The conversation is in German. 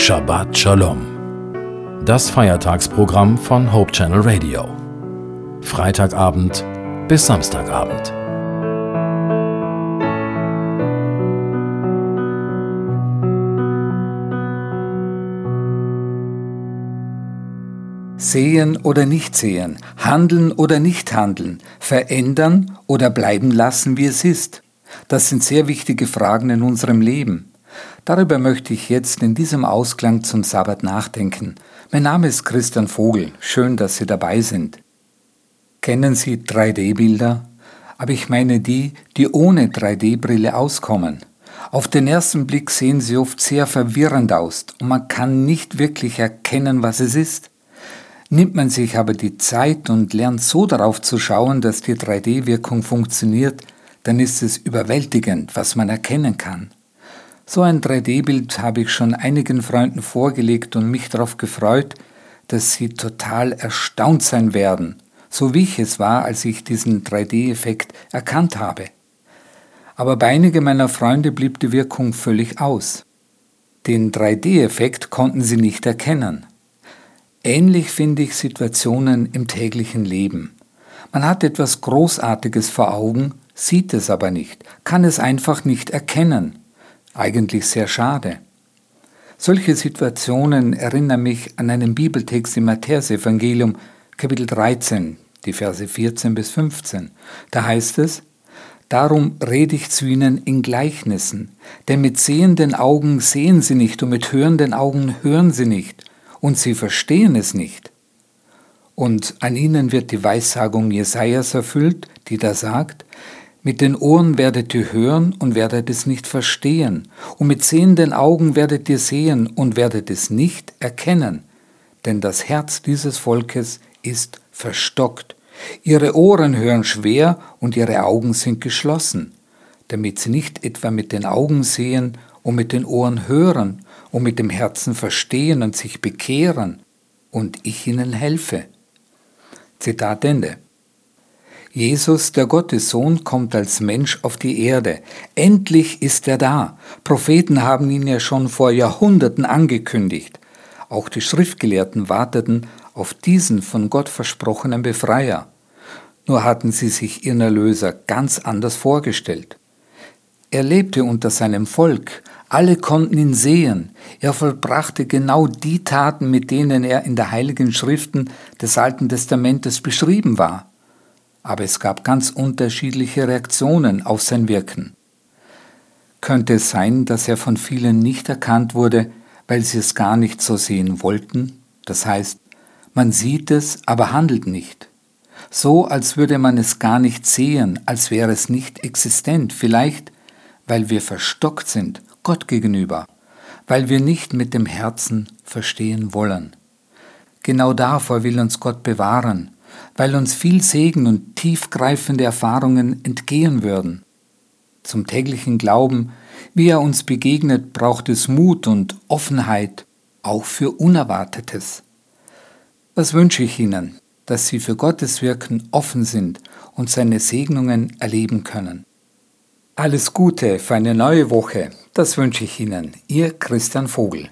Shabbat Shalom. Das Feiertagsprogramm von Hope Channel Radio. Freitagabend bis Samstagabend. Sehen oder nicht sehen, handeln oder nicht handeln, verändern oder bleiben lassen, wie es ist. Das sind sehr wichtige Fragen in unserem Leben. Darüber möchte ich jetzt in diesem Ausklang zum Sabbat nachdenken. Mein Name ist Christian Vogel. Schön, dass Sie dabei sind. Kennen Sie 3D-Bilder? Aber ich meine die, die ohne 3D-Brille auskommen. Auf den ersten Blick sehen sie oft sehr verwirrend aus und man kann nicht wirklich erkennen, was es ist. Nimmt man sich aber die Zeit und lernt so darauf zu schauen, dass die 3D-Wirkung funktioniert, dann ist es überwältigend, was man erkennen kann. So ein 3D-Bild habe ich schon einigen Freunden vorgelegt und mich darauf gefreut, dass sie total erstaunt sein werden, so wie ich es war, als ich diesen 3D-Effekt erkannt habe. Aber bei einigen meiner Freunde blieb die Wirkung völlig aus. Den 3D-Effekt konnten sie nicht erkennen. Ähnlich finde ich Situationen im täglichen Leben. Man hat etwas Großartiges vor Augen, sieht es aber nicht, kann es einfach nicht erkennen. Eigentlich sehr schade. Solche Situationen erinnern mich an einen Bibeltext im Matthäusevangelium, Kapitel 13, die Verse 14 bis 15. Da heißt es, Darum rede ich zu ihnen in Gleichnissen, denn mit sehenden Augen sehen sie nicht und mit hörenden Augen hören sie nicht, und sie verstehen es nicht. Und an ihnen wird die Weissagung Jesajas erfüllt, die da sagt, mit den Ohren werdet ihr hören und werdet es nicht verstehen, und mit sehenden Augen werdet ihr sehen und werdet es nicht erkennen, denn das Herz dieses Volkes ist verstockt. Ihre Ohren hören schwer und ihre Augen sind geschlossen, damit sie nicht etwa mit den Augen sehen und mit den Ohren hören und mit dem Herzen verstehen und sich bekehren und ich ihnen helfe. Zitat Ende. Jesus, der Gottessohn, kommt als Mensch auf die Erde. Endlich ist er da. Propheten haben ihn ja schon vor Jahrhunderten angekündigt. Auch die Schriftgelehrten warteten auf diesen von Gott versprochenen Befreier. Nur hatten sie sich ihren Erlöser ganz anders vorgestellt. Er lebte unter seinem Volk, alle konnten ihn sehen, er vollbrachte genau die Taten, mit denen er in der heiligen Schriften des Alten Testamentes beschrieben war aber es gab ganz unterschiedliche Reaktionen auf sein Wirken. Könnte es sein, dass er von vielen nicht erkannt wurde, weil sie es gar nicht so sehen wollten? Das heißt, man sieht es, aber handelt nicht. So, als würde man es gar nicht sehen, als wäre es nicht existent, vielleicht, weil wir verstockt sind Gott gegenüber, weil wir nicht mit dem Herzen verstehen wollen. Genau davor will uns Gott bewahren, weil uns viel Segen und tiefgreifende Erfahrungen entgehen würden. Zum täglichen Glauben, wie er uns begegnet, braucht es Mut und Offenheit, auch für Unerwartetes. Was wünsche ich Ihnen, dass Sie für Gottes Wirken offen sind und seine Segnungen erleben können. Alles Gute für eine neue Woche, das wünsche ich Ihnen, Ihr Christian Vogel.